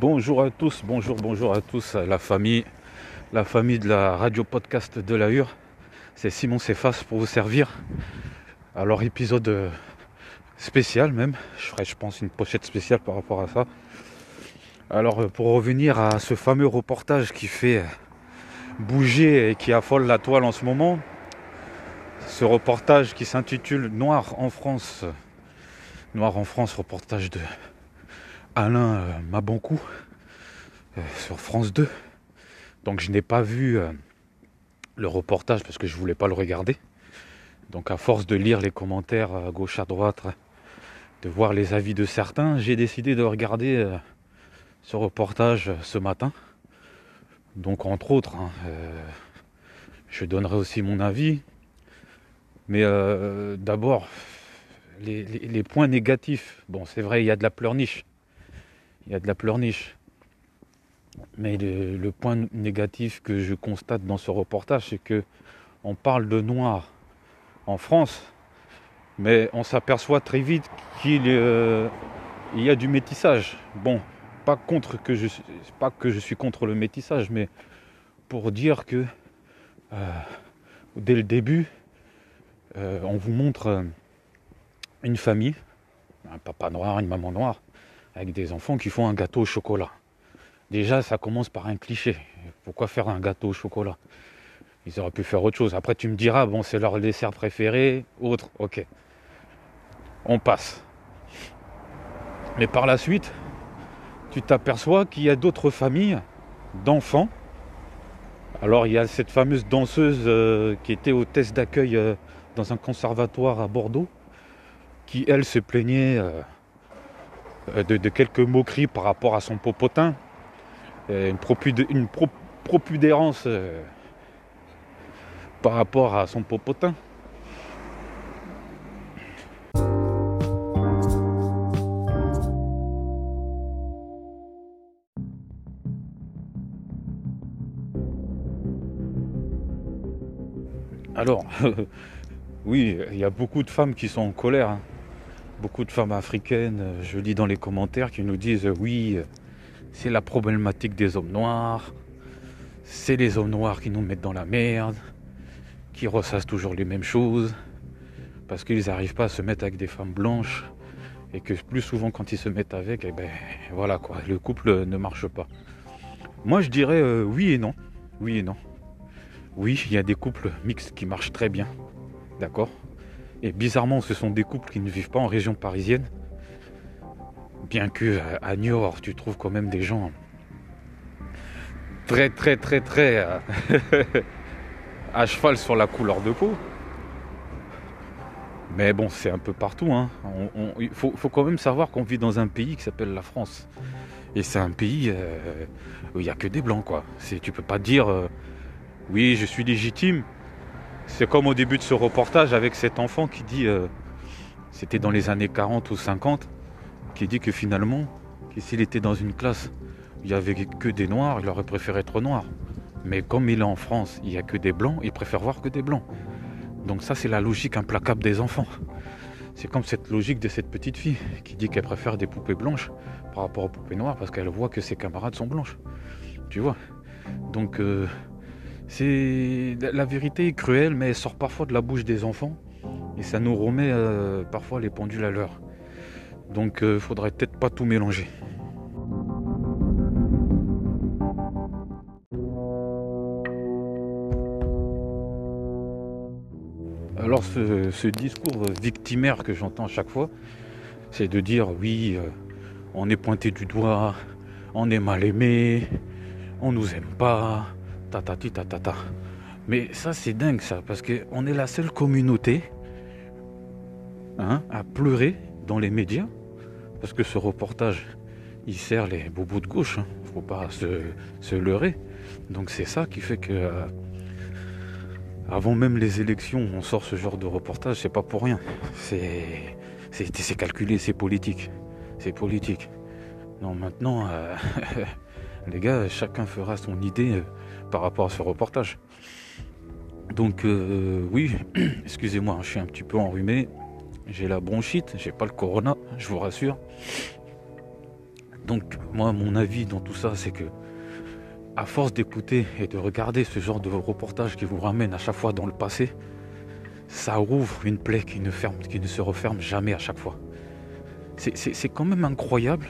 Bonjour à tous, bonjour, bonjour à tous, la famille, la famille de la radio podcast de la Hure. C'est Simon Céphas pour vous servir. Alors épisode euh, spécial même, je ferai je pense une pochette spéciale par rapport à ça. Alors euh, pour revenir à ce fameux reportage qui fait euh, bouger et qui affole la toile en ce moment, ce reportage qui s'intitule Noir en France. Noir en France, reportage de Alain euh, Mabancou euh, sur France 2. Donc je n'ai pas vu euh, le reportage parce que je voulais pas le regarder. Donc à force de lire les commentaires à gauche à droite, de voir les avis de certains, j'ai décidé de regarder ce reportage ce matin. Donc entre autres, hein, je donnerai aussi mon avis. Mais d'abord, les, points négatifs. Bon, c'est vrai, il y a de la pleurniche il y a de la pleurniche. Mais le, point négatif que je constate dans ce reportage, c'est que on parle de noir en France, mais on s'aperçoit très vite qu'il euh, y a du métissage. Bon, pas contre que je suis contre le métissage, mais pour dire que euh, dès le début, euh, on vous montre une famille, un papa noir, une maman noire, avec des enfants qui font un gâteau au chocolat. Déjà, ça commence par un cliché. Pourquoi faire un gâteau au chocolat? Ils auraient pu faire autre chose. Après, tu me diras, bon, c'est leur dessert préféré, autre, ok. On passe. Mais par la suite, tu t'aperçois qu'il y a d'autres familles d'enfants. Alors, il y a cette fameuse danseuse euh, qui était test d'accueil euh, dans un conservatoire à Bordeaux, qui, elle, se plaignait. Euh, euh, de, quelques moqueries par rapport à son popotin, euh, une, propudérance euh, par rapport à son popotin. Alors, oui, il y a beaucoup de femmes qui sont en colère. Hein beaucoup de femmes africaines, euh, je lis dans les commentaires, qui nous disent euh, oui, euh, c'est la problématique des hommes noirs, c'est les hommes noirs qui nous mettent dans la merde, qui ressassent toujours les mêmes choses, parce qu'ils n'arrivent pas à se mettre avec des femmes blanches, et que plus souvent quand ils se mettent avec, eh ben voilà quoi, le couple ne marche pas. Moi je dirais oui et non, oui et non. Oui, il y a des couples mixtes qui marchent très bien, d'accord? Et bizarrement, ce sont des couples qui ne vivent pas en région parisienne. Bien que euh, à Niort, tu trouves quand même des gens très très très très euh, à cheval sur la couleur de peau. Mais bon, c'est un peu partout. Hein. il faut, quand même savoir qu'on vit dans un pays qui s'appelle la France. Et c'est un pays euh, où il n'y a que des blancs, quoi. Tu peux pas dire oui, je suis légitime, c'est comme au début de ce reportage avec cet enfant qui dit, euh, c'était dans les années 40 ou 50, qui dit que finalement, s'il était dans une classe il n'y avait que des noirs, il aurait préféré être noir. Mais comme il est en France, il n'y a que des blancs, il préfère voir que des blancs. Donc ça, c'est la logique implacable des enfants. C'est comme cette logique de cette petite fille qui dit qu'elle préfère des poupées blanches par rapport aux poupées noires parce qu'elle voit que ses camarades sont blanches. Tu vois? Donc euh, c'est la vérité est cruelle, mais elle sort parfois de la bouche des enfants et ça nous remet euh, parfois les pendules à l'heure. Donc il euh, faudrait peut-être pas tout mélanger. Alors ce, discours victimaire que j'entends chaque fois, c'est de dire oui, euh, on est pointé du doigt, on est mal aimé, on nous aime pas, Mais ça, c'est dingue, ça, parce qu'on est la seule communauté hein, à pleurer dans les médias, parce que ce reportage, il sert les bobos de gauche, hein. faut pas se, leurrer. Donc c'est ça qui fait que, euh, avant même les élections, on sort ce genre de reportage, c'est pas pour rien. C'est, c'est, calculé, c'est politique. C'est politique. Non, maintenant, euh, les gars, chacun fera son idée euh, par rapport à ce reportage. Donc euh, oui, excusez-moi, je suis un petit peu enrhumé. J'ai la bronchite, j'ai pas le corona, je vous rassure. Donc moi, mon avis dans tout ça, c'est que à force d'écouter et de regarder ce genre de reportage qui vous ramène à chaque fois dans le passé, ça rouvre une plaie qui ne, ferme, qui ne se referme jamais à chaque fois. C'est quand même incroyable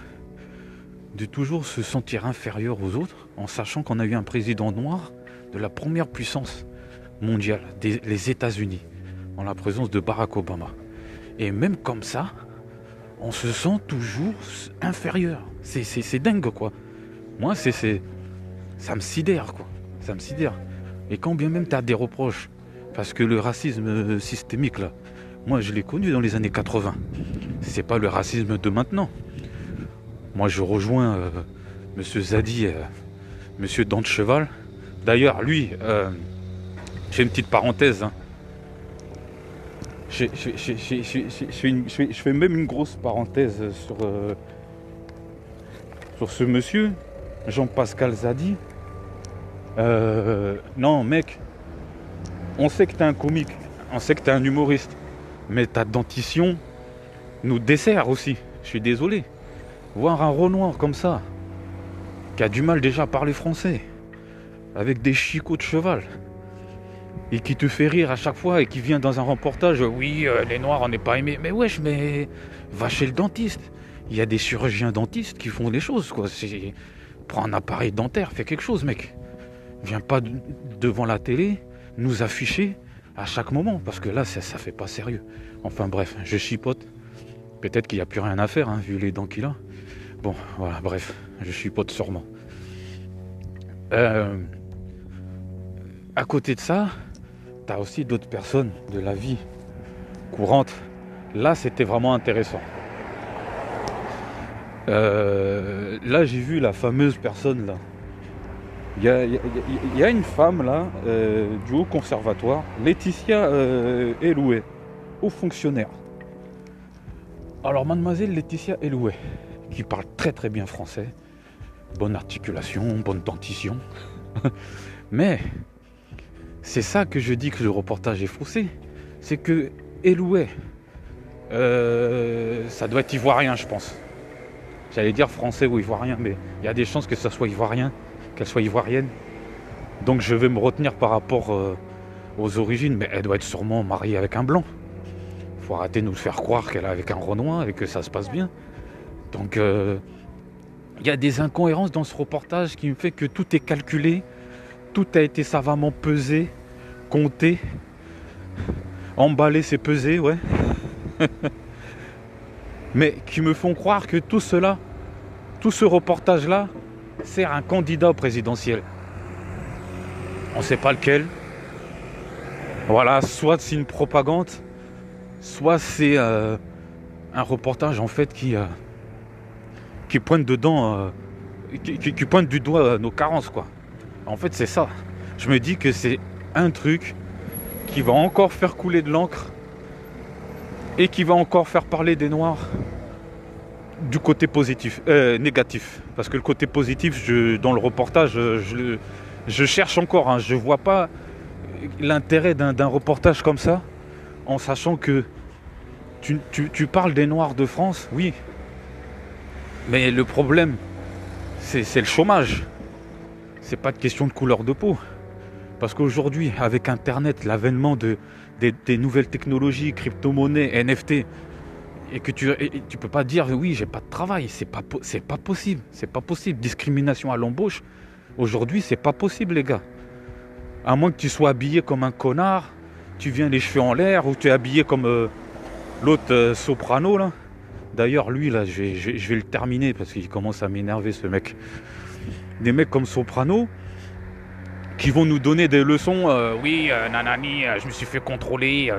de toujours se sentir inférieur aux autres en sachant qu'on a eu un président noir de la première puissance mondiale, les États-Unis, en la présence de Barack Obama. Et même comme ça, on se sent toujours inférieur. C'est dingue quoi. Moi, c'est ça me sidère quoi. Ça me sidère. Et quand bien même tu as des reproches, parce que le racisme systémique là, moi je l'ai connu dans les années 80. C'est pas le racisme de maintenant. Moi, je rejoins euh, Monsieur Zadi, euh, Monsieur Dante Cheval. D'ailleurs, lui, euh, j'ai une petite parenthèse. Je, fais même une grosse parenthèse sur, sur ce monsieur, Jean-Pascal Zadi. non, mec, on sait que t'es un comique, on sait que t'es un humoriste, mais ta dentition nous dessert aussi. Je suis désolé voir un Renoir comme ça, qui a du mal déjà à parler français, avec des chicots de cheval, et qui te fait rire à chaque fois et qui vient dans un reportage, oui, euh, les Noirs, on n'est pas aimés. Mais wesh, mais va chez le dentiste. Il y a des chirurgiens dentistes qui font des choses, quoi. Prends un appareil dentaire, fais quelque chose, mec. Viens pas devant la télé nous afficher à chaque moment, parce que là, ça, ça fait pas sérieux. Enfin bref, je chipote. Peut-être qu'il n'y a plus rien à faire, hein, vu les dents qu'il a. Bon, voilà, bref, je suis pote sûrement. Euh, à côté de ça, tu aussi d'autres personnes de la vie courante. Là, c'était vraiment intéressant. Euh, là, j'ai vu la fameuse personne là. Il y a, une femme là, euh, du haut conservatoire, Laetitia Eloué, haut fonctionnaire. Alors, mademoiselle Laetitia Eloué, qui parle très très bien français. Bonne articulation, bonne dentition. Mais c'est ça que je dis que le reportage est faussé. C'est que Eloué, euh, ça doit être ivoirien, je pense. J'allais dire français ou ivoirien, mais il y a des chances que ça soit ivoirien, qu'elle soit ivoirienne. Donc je vais me retenir par rapport euh, aux origines, mais elle doit être sûrement mariée avec un blanc. Faut arrêter de nous faire croire qu'elle est avec un Renoir et que ça se passe bien. Donc euh, il y a des incohérences dans ce reportage qui me fait que tout est calculé, tout a été savamment pesé, compté, emballé, c'est pesé, ouais. Mais qui me font croire que tout cela, tout ce reportage-là, sert un candidat présidentiel. On ne sait pas lequel. Voilà, soit c'est une propagande, soit c'est euh, un reportage en fait qui, euh, qui pointe dedans, euh, qui, pointe du doigt nos carences, quoi. En fait, c'est ça. Je me dis que c'est un truc qui va encore faire couler de l'encre et qui va encore faire parler des Noirs du côté positif, euh, négatif. Parce que le côté positif, dans le reportage, je, je cherche encore. Hein. je ne vois pas l'intérêt d'un reportage comme ça, en sachant que tu, parles des Noirs de France, oui, mais le problème, c'est le chômage. C'est pas de question de couleur de peau. Parce qu'aujourd'hui, avec Internet, l'avènement de, des, nouvelles technologies, crypto-monnaies, NFT, et que tu ne peux pas dire oui, j'ai pas de travail, c'est pas, pas possible. C'est pas possible. Discrimination à l'embauche, aujourd'hui, c'est pas possible, les gars. À moins que tu sois habillé comme un connard, tu viens les cheveux en l'air, ou tu es habillé comme euh, l'autre euh, soprano, là. D'ailleurs, lui, là, je vais, le terminer parce qu'il commence à m'énerver, ce mec. Des mecs comme Soprano qui vont nous donner des leçons. Euh, oui, euh, nanani, euh, je me suis fait contrôler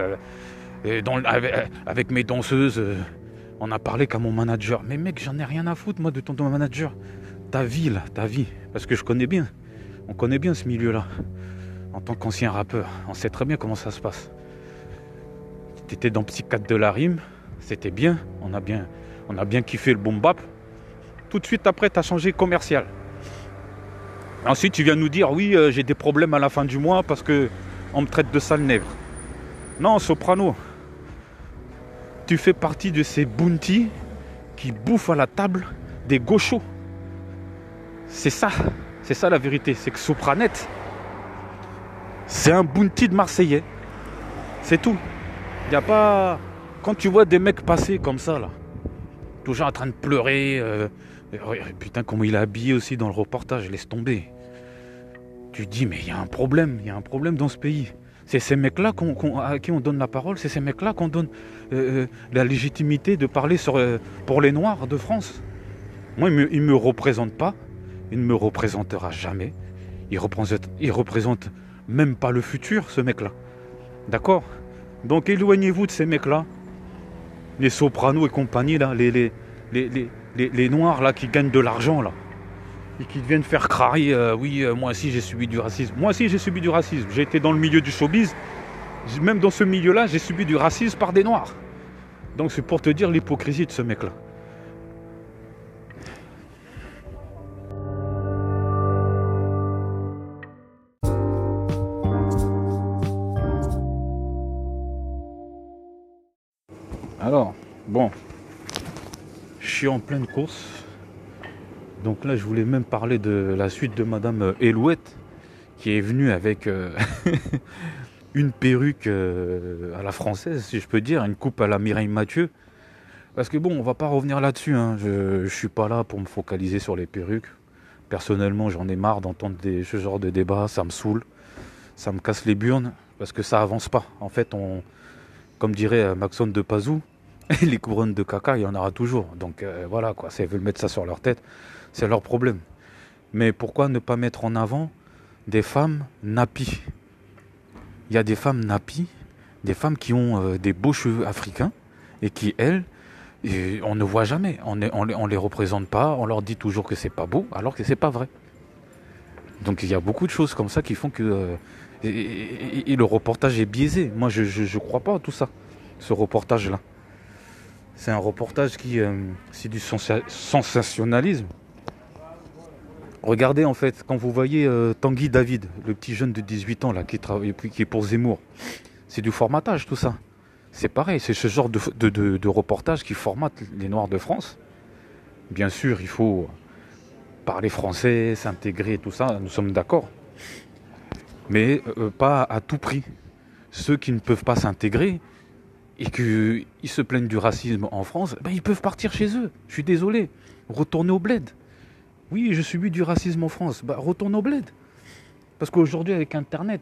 avec, mes danseuses. on a parlé qu'à mon manager. Mais mec, j'en ai rien à foutre, moi, de ton, manager. Ta vie, là, ta vie. Parce que je connais bien. On connaît bien ce milieu-là. En tant qu'ancien rappeur, on sait très bien comment ça se passe. T'étais dans Psychiatre de la rime c'était bien, on a bien, on a bien kiffé le boom bap. Tout de suite après, tu as changé commercial. Ensuite, tu viens nous dire, oui, euh, j'ai des problèmes à la fin du mois parce que on me traite de sale nègre. Non, Soprano, tu fais partie de ces bounty qui bouffent à la table des gauchos. C'est ça, c'est ça la vérité. C'est que Sopranet, c'est un bounty de Marseillais. C'est tout. Il n'y a pas. Quand tu vois des mecs passer comme ça, là, toujours en train de pleurer. Euh, putain, comment il est habillé aussi dans le reportage, laisse tomber. Tu dis, mais il y a un problème, il y a un problème dans ce pays. C'est ces mecs-là à qui on donne la parole, c'est ces mecs-là qu'on donne euh, euh, la légitimité de parler pour les Noirs de France. Moi, il ne me, me, représente pas, il ne me représentera jamais. Il représente, il représente même pas le futur, ce mec-là. D'accord? Donc éloignez-vous de ces mecs-là. Les sopranos et compagnie, là, les, les, les, noirs là qui gagnent de l'argent là. Et qui viennent faire crarier, euh, oui, euh, moi aussi j'ai subi du racisme. Moi aussi j'ai subi du racisme. J'ai été dans le milieu du showbiz. Même dans ce milieu-là, j'ai subi du racisme par des noirs. Donc c'est pour te dire l'hypocrisie de ce mec-là. En pleine course. Donc là, je voulais même parler de la suite de Madame Elouette, qui est venue avec euh, une perruque euh, à la française, si je peux dire, une coupe à la Mireille Mathieu. Parce que bon, on va pas revenir là-dessus. Hein. Je, suis pas là pour me focaliser sur les perruques. Personnellement, j'en ai marre d'entendre ce genre de débat. Ça me saoule, ça me casse les burnes parce que ça avance pas. En fait, on, comme dirait Maxone de Pazou, les couronnes de caca, il y en aura toujours. Donc euh, voilà, quoi. Si elles veulent mettre ça sur leur tête, c'est leur problème. Mais pourquoi ne pas mettre en avant des femmes nappies? Il y a des femmes nappies, des femmes qui ont euh, des beaux cheveux africains et qui, elles, on ne voit jamais. On ne les, représente pas, on leur dit toujours que c'est pas beau, alors que c'est pas vrai. Donc il y a beaucoup de choses comme ça qui font que. Euh, et, le reportage est biaisé. Moi, je ne crois pas à tout ça, ce reportage-là. C'est un reportage qui. Euh, c'est du sensationnalisme. Regardez en fait, quand vous voyez euh, Tanguy David, le petit jeune de 18 ans là, qui, travaille, qui est pour Zemmour, c'est du formatage tout ça. C'est pareil, c'est ce genre de, de, reportage qui formate les Noirs de France. Bien sûr, il faut parler français, s'intégrer, tout ça, nous sommes d'accord. Mais euh, pas à tout prix. Ceux qui ne peuvent pas s'intégrer, et qu'ils se plaignent du racisme en France, ben ils peuvent partir chez eux. Je suis désolé. Retourner au bled. Oui, je subis du racisme en France. Ben, retourne au bled. Parce qu'aujourd'hui, avec Internet,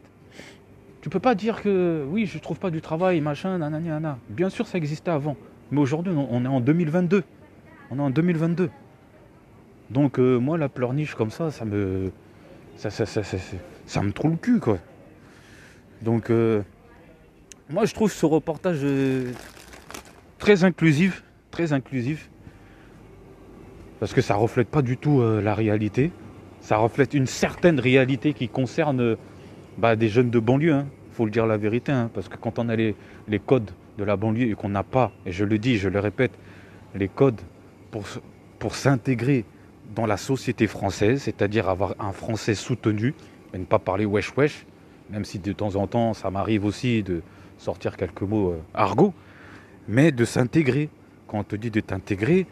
tu peux pas dire que oui, je trouve pas du travail, machin, nanana. Bien sûr, ça existait avant. Mais aujourd'hui, on est en 2022. On est en 2022. Donc, euh, moi, la pleurniche comme ça, ça me. Ça, ça, ça, ça, me trouve le cul, quoi. Donc. Euh, moi, je trouve ce reportage euh, très inclusif, très inclusif, parce que ça reflète pas du tout euh, la réalité. Ça reflète une certaine réalité qui concerne bah, des jeunes de banlieue. Il hein. faut le dire la vérité, hein, parce que quand on a les, codes de la banlieue et qu'on n'a pas, et je le dis, je le répète, les codes pour, pour s'intégrer dans la société française, c'est-à-dire avoir un français soutenu et ne pas parler wesh wesh, même si de temps en temps ça m'arrive aussi de, sortir quelques mots euh, argot, mais de s'intégrer. Quand on te dit de t'intégrer,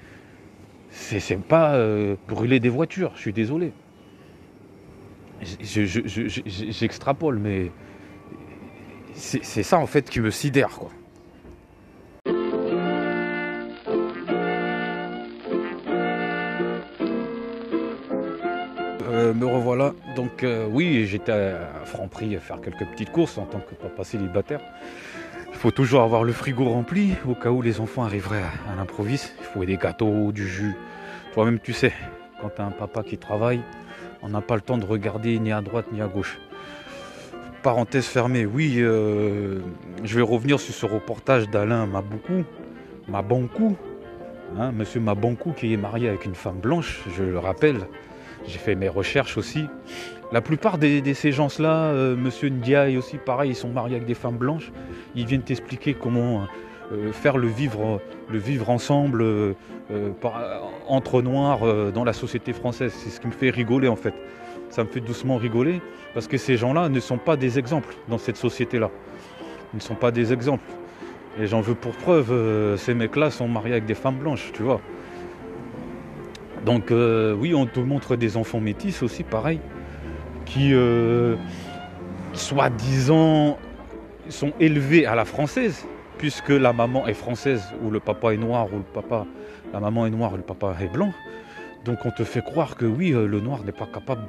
c'est pas euh, brûler des voitures, je suis désolé. J'extrapole, mais c'est ça en fait qui me sidère quoi. Me revoilà. Donc euh, oui, j'étais à Franprix à faire quelques petites courses en tant que papa célibataire. Il faut toujours avoir le frigo rempli au cas où les enfants arriveraient à, l'improviste. Il faut des gâteaux, du jus. Toi-même, tu sais, quand tu un papa qui travaille, on n'a pas le temps de regarder ni à droite ni à gauche. Parenthèse fermée, oui, euh, je vais revenir sur ce reportage d'Alain Maboukou, Mabankou, hein, monsieur Mabankou qui est marié avec une femme blanche, je le rappelle, j'ai fait mes recherches aussi. La plupart de ces gens-là, euh, Monsieur Ndiaye aussi, pareil, ils sont mariés avec des femmes blanches. Ils viennent t'expliquer comment euh, faire le vivre, le vivre ensemble euh, entre noirs dans la société française. C'est ce qui me fait rigoler en fait. Ça me fait doucement rigoler parce que ces gens-là ne sont pas des exemples dans cette société-là. Ils ne sont pas des exemples. Et j'en veux pour preuve, ces mecs-là sont mariés avec des femmes blanches, tu vois. Donc euh, oui, on te montre des enfants métis aussi, pareil, qui, euh, soi-disant, sont élevés à la française, puisque la maman est française, ou le papa est noir, ou le papa, la maman est noire, le papa est blanc. Donc on te fait croire que oui, euh, le noir n'est pas capable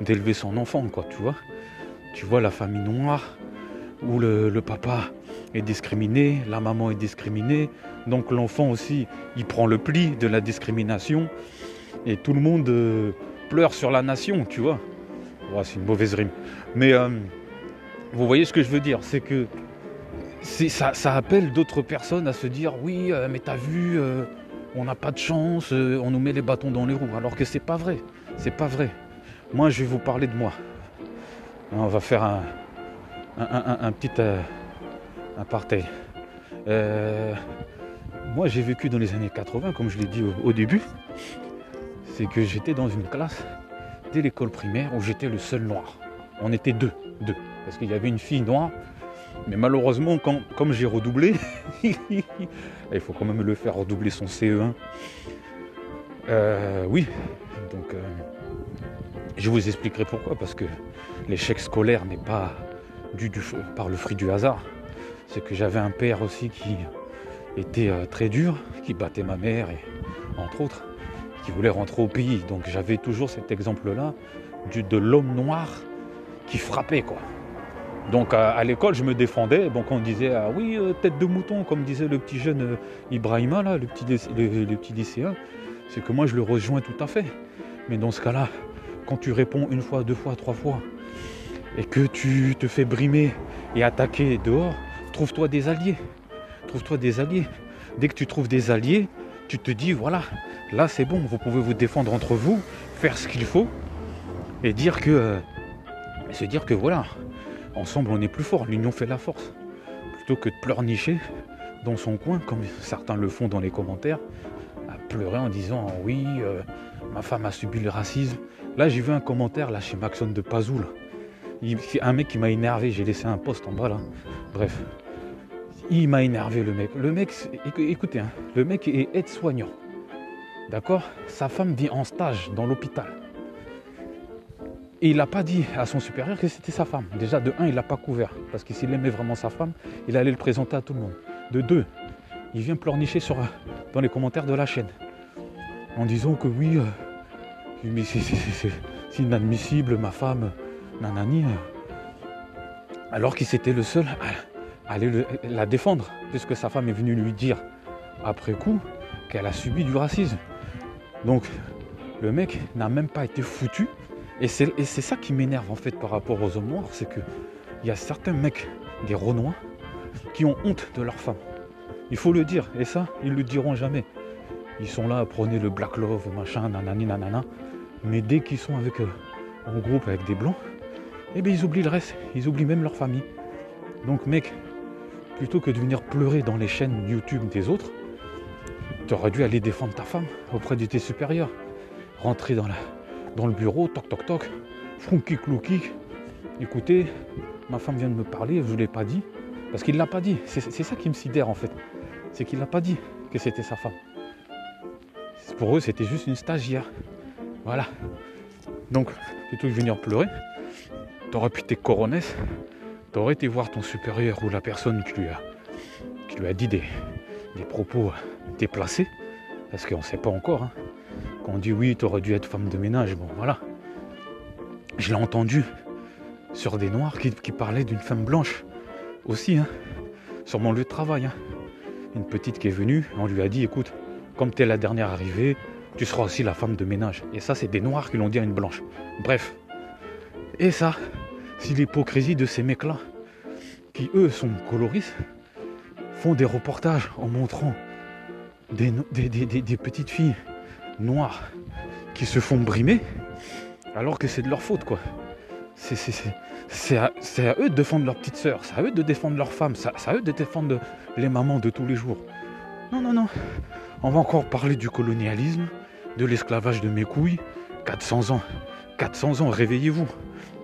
d'élever son enfant, quoi, tu vois. Tu vois la famille noire, où le, papa est discriminé, la maman est discriminée, donc l'enfant aussi, il prend le pli de la discrimination, et tout le monde euh, pleure sur la nation, tu vois. c'est une mauvaise rime. Mais euh, vous voyez ce que je veux dire, c'est que ça, appelle d'autres personnes à se dire oui, mais t'as vu on n'a pas de chance, euh, on nous met les bâtons dans les roues. Alors que c'est pas vrai. C'est pas vrai. Moi, je vais vous parler de moi. On va faire un, un, petit euh, aparté. Euh, moi, j'ai vécu dans les années 80, comme je l'ai dit au, début. C'est que j'étais dans une classe dès l'école primaire où j'étais le seul noir. On était deux, deux. Parce qu'il y avait une fille noire mais malheureusement, comme j'ai redoublé, il faut quand même le faire redoubler son CE1. Euh, oui, donc euh, je vous expliquerai pourquoi. Parce que l'échec scolaire n'est pas dû par le fruit du hasard. C'est que j'avais un père aussi qui était euh, très dur, qui battait ma mère, entre autres, qui voulait rentrer au pays. Donc j'avais toujours cet exemple-là de l'homme noir qui frappait, quoi. Donc à, l'école, je me défendais. Donc on disait ah oui, euh, tête de mouton, comme disait le petit jeune euh, Ibrahima, là, le petit, le, petit lycéen. C'est que moi je le rejoins tout à fait. Mais dans ce cas-là, quand tu réponds une fois, deux fois, trois fois, et que tu te fais brimer et attaquer dehors, trouve-toi des alliés. Trouve-toi des alliés. Dès que tu trouves des alliés, tu te dis voilà, là c'est bon, vous pouvez vous défendre entre vous, faire ce qu'il faut, et dire que. Euh, se dire que voilà, ensemble on est plus fort, l'union fait la force. Plutôt que de pleurnicher dans son coin, comme certains le font dans les commentaires, à pleurer en disant oui, euh, ma femme a subi le racisme. Là j'ai vu un commentaire là chez Maxon de Pazoul. un mec qui m'a énervé, j'ai laissé un post en bas là. Bref. Il m'a énervé le mec. Le mec, écoutez, hein, le mec est aide-soignant. D'accord? Sa femme vit en stage dans l'hôpital. Et il n'a pas dit à son supérieur que c'était sa femme. Déjà, de un, il l'a pas couvert. Parce que s'il aimait vraiment sa femme, il allait le présenter à tout le monde. De deux, il vient pleurnicher dans les commentaires de la chaîne. En disant que oui, euh, c'est inadmissible, ma femme, nanani. Alors qu'il s'était le seul à aller la défendre. Puisque sa femme est venue lui dire, après coup, qu'elle a subi du racisme. Donc, le mec n'a même pas été foutu et c'est ça qui m'énerve en fait par rapport aux hommes noirs, c'est qu'il y a certains mecs, des Renois, qui ont honte de leur femme. Il faut le dire, et ça, ils le diront jamais. Ils sont là à prôner le black love, machin, nanani, nanana. Mais dès qu'ils sont avec, euh, en groupe avec des blancs, eh bien ils oublient le reste, ils oublient même leur famille. Donc mec, plutôt que de venir pleurer dans les chaînes YouTube des autres, tu aurais dû aller défendre ta femme auprès de tes supérieurs. Rentrer dans la, dans le bureau, toc toc toc, funky clouki. Écoutez, ma femme vient de me parler, je ne l'ai pas dit. Parce qu'il ne l'a pas dit. C'est ça qui me sidère en fait. C'est qu'il n'a pas dit que c'était sa femme. Pour eux, c'était juste une stagiaire. Voilà. Donc, plutôt que de venir pleurer, t'aurais pu t'es coronesse, t'aurais été voir ton supérieur ou la personne qui lui a, qui lui a dit des, des propos déplacés, parce qu'on ne sait pas encore. Hein. Quand on dit oui, tu aurais dû être femme de ménage, bon voilà. Je l'ai entendu sur des noirs qui, parlaient d'une femme blanche aussi, hein, sur mon lieu de travail. Hein. Une petite qui est venue, on lui a dit écoute, comme tu es la dernière arrivée, tu seras aussi la femme de ménage. Et ça, c'est des noirs qui l'ont dit à une blanche. Bref. Et ça, si l'hypocrisie de ces mecs-là, qui eux sont coloristes, font des reportages en montrant des, petites filles noirs qui se font brimer alors que c'est de leur faute quoi. C'est à, à, eux de défendre leur petite sœur, c'est à eux de défendre leur femme, c'est à eux de défendre les mamans de tous les jours. Non, non, non. On va encore parler du colonialisme, de l'esclavage de mes couilles. 400 ans. 400 ans, réveillez-vous.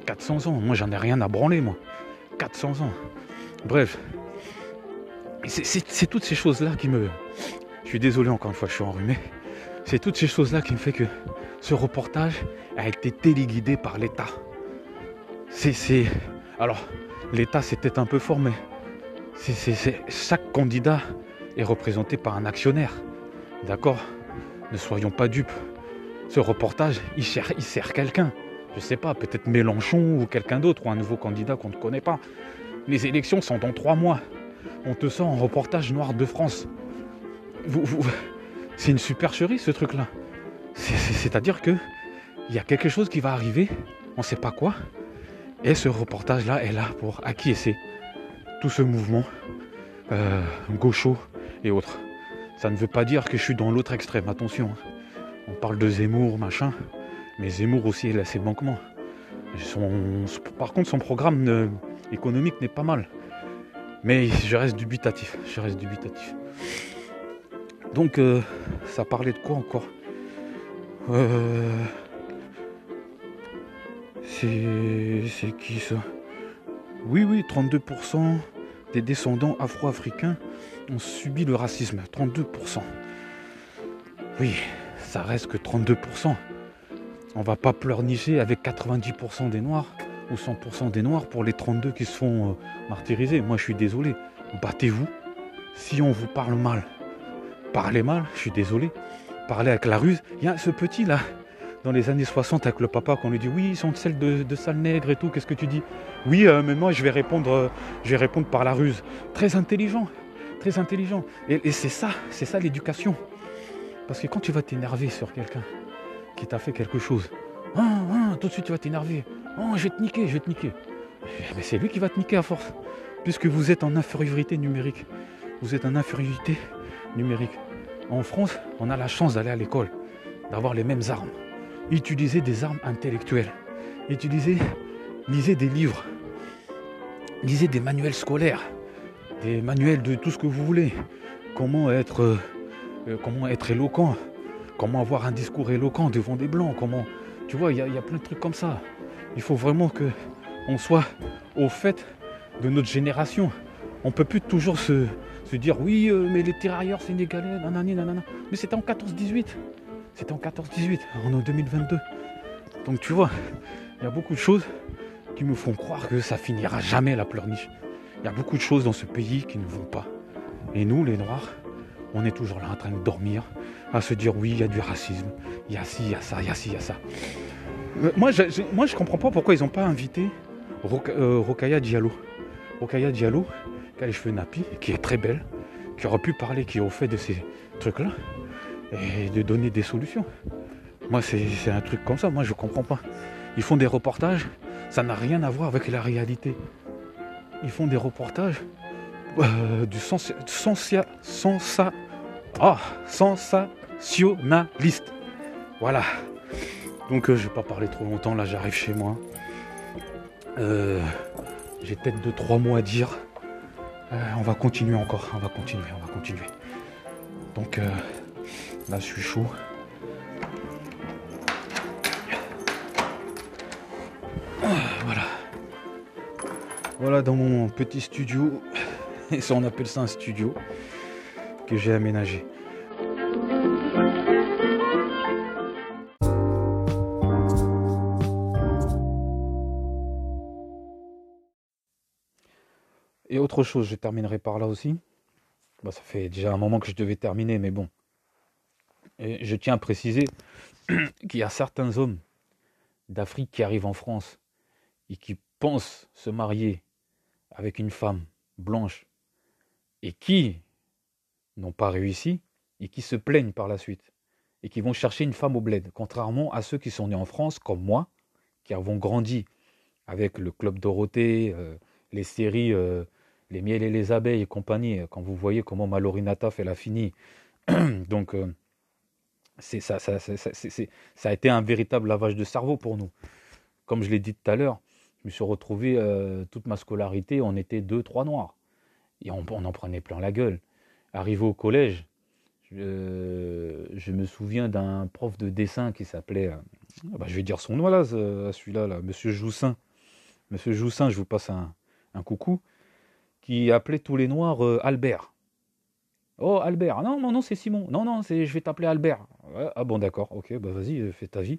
400 ans, moi j'en ai rien à branler, moi. 400 ans. Bref. C'est toutes ces choses-là qui me... Je suis désolé encore une fois, je suis enrhumé C'est toutes ces choses-là qui me fait que ce reportage a été téléguidé par l'État. C'est, alors, l'État c'est peut-être un peu fort, mais c'est, chaque candidat est représenté par un actionnaire. D'accord? Ne soyons pas dupes. Ce reportage, il sert, il sert quelqu'un. Je sais pas, peut-être Mélenchon ou quelqu'un d'autre, ou un nouveau candidat qu'on ne connaît pas. Les élections sont dans trois mois. On te sort un reportage noir de France. C'est une supercherie ce truc-là. C'est-à-dire que il y a quelque chose qui va arriver, on ne sait pas quoi, et ce reportage-là est là pour acquiescer tout ce mouvement euh, gaucho et autres. Ça ne veut pas dire que je suis dans l'autre extrême, attention. Hein. On parle de Zemmour, machin, mais Zemmour aussi il a ses manquements. par contre, son programme économique n'est pas mal. Mais je reste dubitatif, je reste dubitatif. Donc, euh, ça parlait de quoi encore euh, C'est qui ça? Oui, oui, 32% des descendants afro-africains ont subi le racisme. 32%. Oui, ça reste que 32%. On va pas pleurnicher avec 90% des noirs ou 100% des noirs pour les 32 qui se font euh, martyriser. Moi, je suis désolé. Battez-vous. Si on vous parle mal, parlez mal, je suis désolé. Parlez avec la ruse. Il y a ce petit là, dans les années 60, avec le papa, qu'on lui dit Oui, ils sont celles de, de sale nègre et tout, qu'est-ce que tu dis? Oui, euh, mais moi, je vais, répondre, euh, je vais répondre par la ruse. Très intelligent, très intelligent. Et, c'est ça, c'est ça l'éducation. Parce que quand tu vas t'énerver sur quelqu'un qui t'a fait quelque chose, ah, ah, tout de suite tu vas t'énerver. Oh, je vais te niquer, je vais te niquer. Mais c'est lui qui va te niquer à force. Puisque vous êtes en infériorité numérique. Vous êtes en infériorité numérique. En France, on a la chance d'aller à l'école, d'avoir les mêmes armes. Utilisez des armes intellectuelles. Utilisez, lisez des livres. Lisez des manuels scolaires. Des manuels de tout ce que vous voulez. Comment être, euh, comment être éloquent. Comment avoir un discours éloquent devant des blancs. Comment, tu vois, il y, a plein de trucs comme ça. Il faut vraiment que on soit au fait de notre génération. On peut plus toujours se, dire oui, euh, mais les tirailleurs sénégalais, nanani, nanana. Mais c'était en 14-18. C'était en 14-18, en 2022. Donc tu vois, il y a beaucoup de choses qui me font croire que ça finira jamais la pleurniche. Il y a beaucoup de choses dans ce pays qui ne vont pas. Et nous, les Noirs, on est toujours là en train de dormir, à se dire oui, il y a du racisme, il y a ci, il y a ça, il y a ci, il y a ça. Euh, moi, je, moi, je comprends pas pourquoi ils n'ont pas invité euh, Rokaya Diallo. Rokaya Diallo, qui les cheveux nappis, qui est très belle, qui aurait pu parler, qui est au fait de ces trucs-là, et de donner des solutions. Moi, c'est un truc comme ça, moi, je comprends pas. Ils font des reportages, ça n'a rien à voir avec la réalité. Ils font des reportages euh, du sens, oh, sensationnaliste. Voilà. Donc euh, je vais pas parler trop longtemps, là j'arrive chez moi. Euh, j'ai peut-être deux trois mots à dire. Euh, on va continuer encore, on va continuer, on va continuer. Donc là je suis chaud. Voilà. Voilà dans mon petit studio. Et ça on appelle ça un studio que j'ai aménagé. Chose, je terminerai par là aussi. Bah, ça fait déjà un moment que je devais terminer, mais bon. Je tiens à préciser qu'il y a certains hommes d'Afrique qui arrivent en France et qui pensent se marier avec une femme blanche et qui n'ont pas réussi et qui se plaignent par la suite et qui vont chercher une femme au bled, contrairement à ceux qui sont nés en France comme moi, qui avons grandi avec le Club Dorothée, euh, les séries euh, les miels et les abeilles et compagnie, quand vous voyez comment Mallory fait la fini. Donc, euh, ça, a été un véritable lavage de cerveau pour nous. Comme je l'ai dit tout à l'heure, je me suis retrouvé euh, toute ma scolarité, on était deux, trois noirs. Et on, en prenait plein la gueule. Arrivé au collège, je, me souviens d'un prof de dessin qui s'appelait, euh, bah, je vais dire son nom là, celui-là, là, Monsieur Joussin. Monsieur Joussin, je vous passe un coucou qui appelait tous les Noirs euh, Albert. Oh, Albert. Non, non, non, c'est Simon. Non, non, c'est, je vais t'appeler Albert. ah bon, d'accord. Ok, bah vas-y, fais ta vie.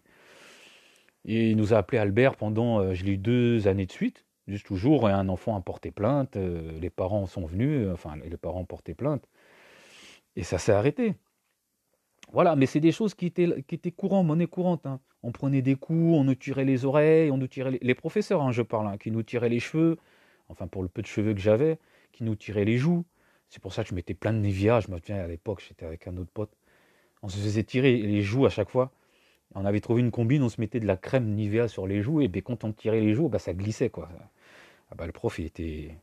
Et il nous a appelé Albert pendant, euh, je l'ai eu deux années de suite. Juste toujours, un enfant a porté plainte. Euh, les parents sont venus. Enfin, les parents porté plainte. Et ça s'est arrêté. Voilà, mais c'est des choses qui étaient, qui étaient courantes, monnaie courante. Hein. On prenait des coups, on nous tirait les oreilles, on nous tirait les, professeurs, hein, je parle, hein, qui nous tiraient les cheveux, enfin pour le peu de cheveux que j'avais, qui nous tiraient les joues. C'est pour ça que je mettais plein de Nivea. Je me souviens à l'époque, j'étais avec un autre pote. On se faisait tirer les joues à chaque fois. On avait trouvé une combine, on se mettait de la crème Nivea sur les joues, et ben, quand on tirait les joues, bah, ça glissait. quoi. Ah bah, le prof, il était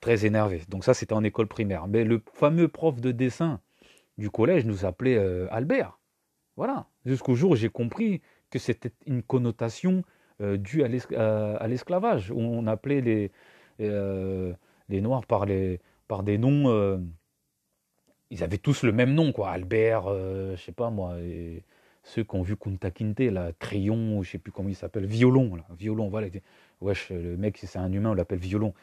très énervé. Donc ça, c'était en école primaire. Mais le fameux prof de dessin du collège nous appelait euh, Albert. Voilà. Jusqu'au jour où j'ai compris que c'était une connotation due à l'esclavage. On appelait les, euh, les Noirs par, les, par des noms. ils avaient tous le même nom, quoi. Albert, je sais pas moi. Et ceux qui ont vu Kunta Kinte, là, crayon, je sais plus comment il s'appelle, violon, là, violon, voilà. Wesh, le mec, c'est un humain, on l'appelle violon.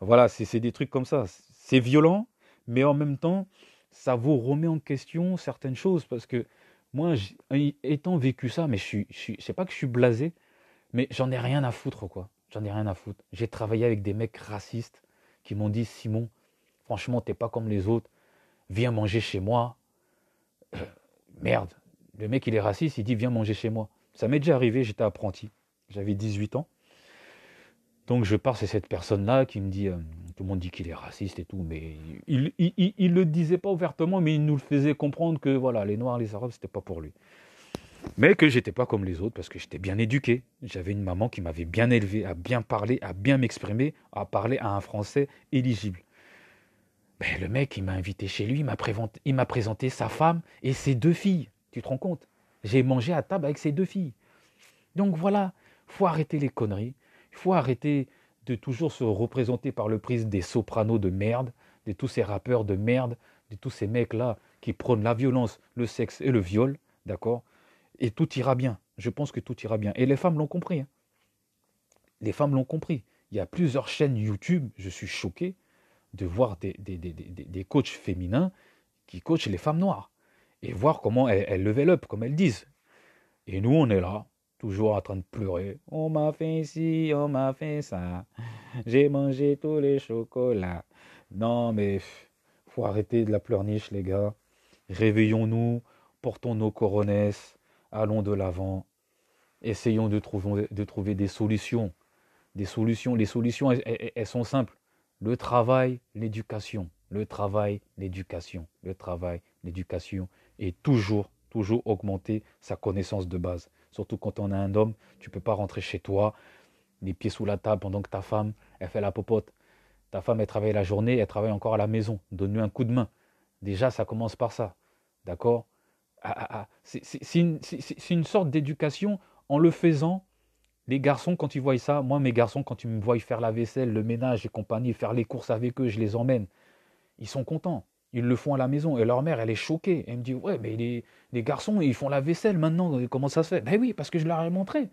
Voilà, c'est des trucs comme ça. C'est violent, mais en même temps, ça vous remet en question certaines choses parce que moi, étant vécu ça, mais je suis, je sais pas que je suis blasé, mais j'en ai rien à foutre, quoi. J'en ai rien à foutre. J'ai travaillé avec des mecs racistes qui m'ont dit Simon, franchement, t'es pas comme les autres. Viens manger chez moi. Euh, merde. Le mec, il est raciste, il dit Viens manger chez moi. Ça m'est déjà arrivé, j'étais apprenti. J'avais 18 ans. Donc je pars, c'est cette personne-là qui me dit, euh, tout le monde dit qu'il est raciste et tout, mais il ne le disait pas ouvertement, mais il nous le faisait comprendre que voilà, les Noirs, les Arabes, c'était pas pour lui. Mais que j'étais pas comme les autres parce que j'étais bien éduqué. J'avais une maman qui m'avait bien élevé, à bien parler, à bien m'exprimer, à parler à un français éligible. Ben, le mec, il m'a invité chez lui, il m'a présenté sa femme et ses deux filles. Tu te rends compte? J'ai mangé à table avec ses deux filles. Donc voilà, faut arrêter les conneries. Il faut arrêter de toujours se représenter par le prisme des sopranos de merde, de tous ces rappeurs de merde, de tous ces mecs-là qui prônent la violence, le sexe et le viol, d'accord? Et tout ira bien. Je pense que tout ira bien. Et les femmes l'ont compris. Hein. Les femmes l'ont compris. Il y a plusieurs chaînes YouTube, je suis choqué de voir des, des, coachs féminins qui coachent les femmes noires et voir comment elles, elles level up, comme elles disent. Et nous, on est là, toujours en train de pleurer. On m'a fait ci, on m'a fait ça. J'ai mangé tous les chocolats. Non, mais faut arrêter de la pleurniche, les gars. Réveillons-nous, portons nos coronesses, allons de l'avant. Essayons de trouver, de trouver des solutions. Des solutions. Les solutions, elles sont simples. Le travail, l'éducation. Le travail, l'éducation. Le travail, l'éducation. Et toujours, toujours augmenter sa connaissance de base. Surtout quand on a un homme, tu peux pas rentrer chez toi, les pieds sous la table pendant que ta femme, elle fait la popote. Ta femme, elle travaille la journée, elle travaille encore à la maison. Donne-lui un coup de main. Déjà, ça commence par ça. D'accord? C'est une, sorte d'éducation en le faisant. Les garçons, quand ils voient ça, moi, mes garçons, quand ils me voient faire la vaisselle, le ménage et compagnie, faire les courses avec eux, je les emmène. Ils sont contents. Ils le font à la maison. Et leur mère, elle est choquée. Elle me dit Ouais, mais les, garçons, ils font la vaisselle maintenant. Comment ça se fait? Ben oui, parce que je leur ai montré.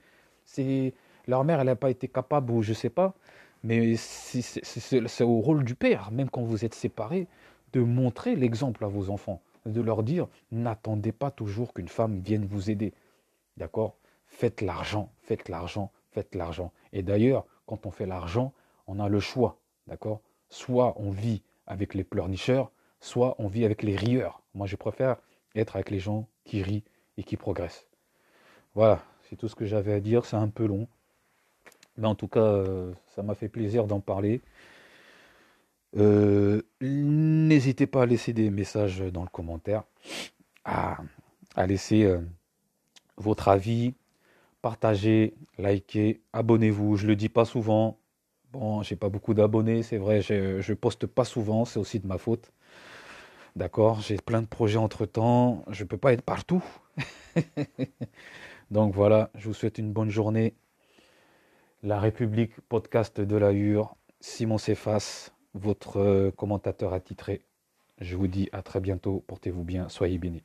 C'est Leur mère, elle n'a pas été capable, ou je sais pas. Mais c'est au rôle du père, même quand vous êtes séparés, de montrer l'exemple à vos enfants. De leur dire N'attendez pas toujours qu'une femme vienne vous aider. D'accord? Faites l'argent, faites l'argent, faites l'argent. Et d'ailleurs, quand on fait l'argent, on a le choix. D'accord? Soit on vit avec les pleurnicheurs, soit on vit avec les rieurs. Moi, je préfère être avec les gens qui rient et qui progressent. Voilà, c'est tout ce que j'avais à dire. C'est un peu long. Mais en tout cas, euh, ça m'a fait plaisir d'en parler. Euh, n'hésitez pas à laisser des messages dans le commentaire, à, laisser euh, votre avis, partagez, likez, abonnez-vous. Je le dis pas souvent. Bon, j'ai pas beaucoup d'abonnés, c'est vrai, je, je poste pas souvent, c'est aussi de ma faute. D'accord J'ai plein de projets entre-temps. Je ne peux pas être partout. Donc voilà, je vous souhaite une bonne journée. La République, podcast de la Hure. Simon Céphas, votre euh, commentateur attitré. Je vous dis à très bientôt. Portez-vous bien. Soyez bénis.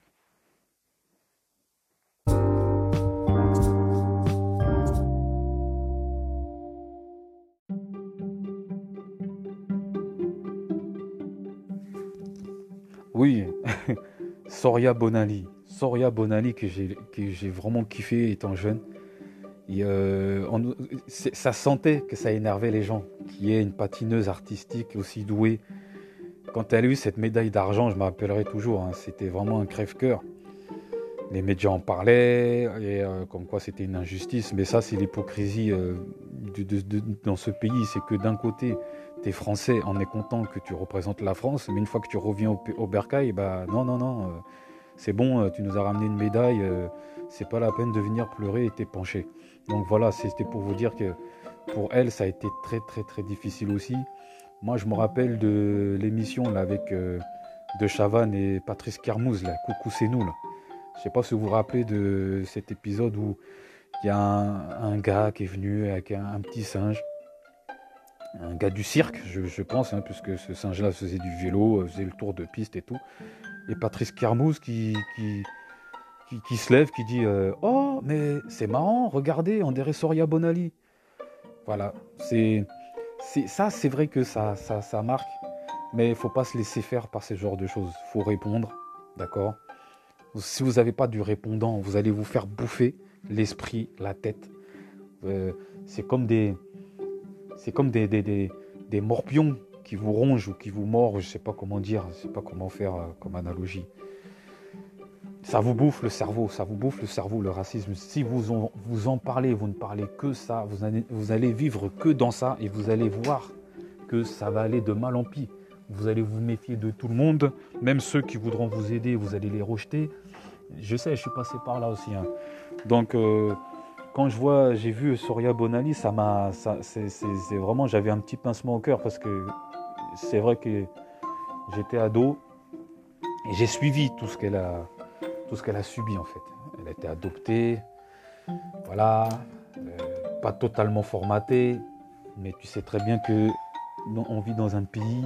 Soria Bonali. Soria Bonali que j'ai vraiment kiffé étant jeune. Euh, ça sentait que ça énervait les gens, qui est une patineuse artistique aussi douée. Quand elle a eu cette médaille d'argent, je me rappellerai toujours, hein, c'était vraiment un crève-cœur. Les médias en parlaient, et euh, comme quoi c'était une injustice, mais ça c'est l'hypocrisie euh, dans ce pays, c'est que d'un côté, tu es français, on est content que tu représentes la France, mais une fois que tu reviens au, au Bercail, bah non, non, non, c'est bon, tu nous as ramené une médaille, c'est pas la peine de venir pleurer et t'épancher. Donc voilà, c'était pour vous dire que pour elle, ça a été très très très difficile aussi. Moi, je me rappelle de l'émission là avec euh, de Chavannes et Patrice Carmouze, là, Coucou c'est nous. Là. Je sais pas si vous vous rappelez de cet épisode où il y a un, gars qui est venu avec un, petit singe, un gars du cirque, je, pense, hein, puisque ce singe-là faisait du vélo, faisait le tour de piste et tout. Et Patrice Carmouze qui, qui qui, se lève, qui dit euh, Oh, mais c'est marrant, regardez, dirait Soria Bonali. Voilà, c'est ça, c'est vrai que ça, ça, marque, mais il faut pas se laisser faire par ce genre de choses. Il faut répondre, d'accord? Si vous n'avez pas du répondant, vous allez vous faire bouffer l'esprit, la tête. Euh, c'est comme des, c'est comme des, des, morpions qui vous rongent ou qui vous mordent, je sais pas comment dire, je sais pas comment faire euh, comme analogie ça vous bouffe le cerveau, ça vous bouffe le cerveau, le racisme. Si vous en, vous en parlez, vous ne parlez que ça, vous allez, vivre que dans ça et vous allez voir que ça va aller de mal en pis. Vous allez vous méfier de tout le monde, même ceux qui voudront vous aider, vous allez les rejeter. Je sais, je suis passé par là aussi. Hein. Donc, euh, quand je vois, j'ai vu Soria Bonali, ça m'a, c'est vraiment, j'avais un petit pincement au cœur parce que c'est vrai que j'étais ado et j'ai suivi tout ce qu'elle a, ce qu'elle a subi en fait. Elle a été adoptée, voilà, euh, pas totalement formatée, mais tu sais très bien que on vit dans un pays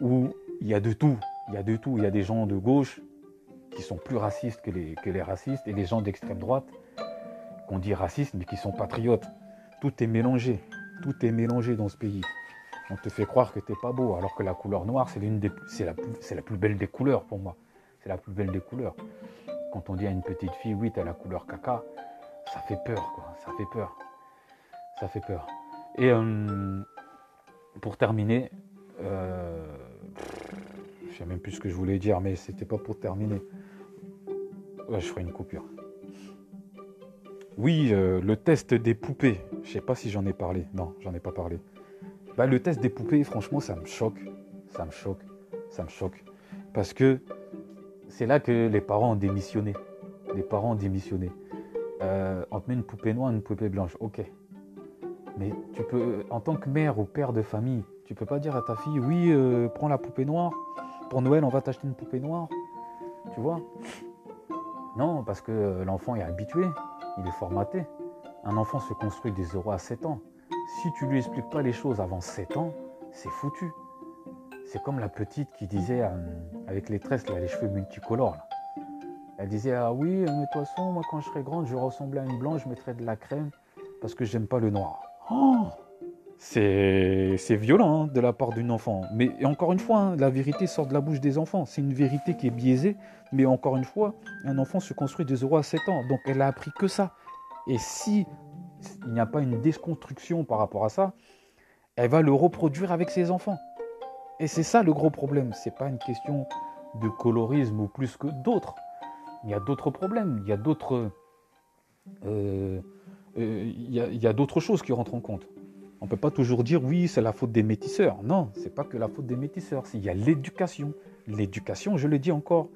où il y a de tout. Il y a de tout. Il y a des gens de gauche qui sont plus racistes que les, que les racistes et des gens d'extrême droite qu'on dit racistes mais qui sont patriotes. Tout est mélangé. Tout est mélangé dans ce pays. On te fait croire que tu n'es pas beau alors que la couleur noire c'est l'une des c'est la, la plus belle des couleurs pour moi la plus belle des couleurs. Quand on dit à une petite fille, oui, tu as la couleur caca, ça fait peur, quoi. Ça fait peur. Ça fait peur. Et euh, pour terminer, euh, je sais même plus ce que je voulais dire, mais c'était pas pour terminer. je ferai une coupure. Oui, euh, le test des poupées. Je sais pas si j'en ai parlé. Non, j'en ai pas parlé. Bah, le test des poupées, franchement, ça me choque. Ça me choque. Ça me choque. Parce que c'est là que les parents ont démissionné. Les parents ont démissionné. Euh, on te met une poupée noire, une poupée blanche, ok. Mais tu peux, en tant que mère ou père de famille, tu peux pas dire à ta fille, oui, euh, prends la poupée noire. Pour Noël, on va t'acheter une poupée noire. Tu vois? Non, parce que l'enfant est habitué, il est formaté. Un enfant se construit des 0 à 7 ans. Si tu lui expliques pas les choses avant 7 ans, c'est foutu. C'est comme la petite qui disait, euh, avec les tresses, là, les cheveux multicolores. Elle disait Ah oui, mais de toute façon, moi quand je serai grande, je ressembler à une blanche, je mettrai de la crème parce que j'aime pas le noir. Oh c'est violent hein, de la part d'une enfant. Mais encore une fois, hein, la vérité sort de la bouche des enfants. C'est une vérité qui est biaisée. Mais encore une fois, un enfant se construit des 0 à 7 ans. Donc elle a appris que ça. Et si il n'y a pas une déconstruction par rapport à ça, elle va le reproduire avec ses enfants. Et c'est ça le gros problème. C'est pas une question de colorisme ou plus que d'autres. Il y a d'autres problèmes. Il y a d'autres. Euh, euh, il y a, d'autres choses qui rentrent en compte. On ne peut pas toujours dire oui, c'est la faute des métisseurs. Non, c'est pas que la faute des métisseurs. Il y a l'éducation. L'éducation, je le dis encore,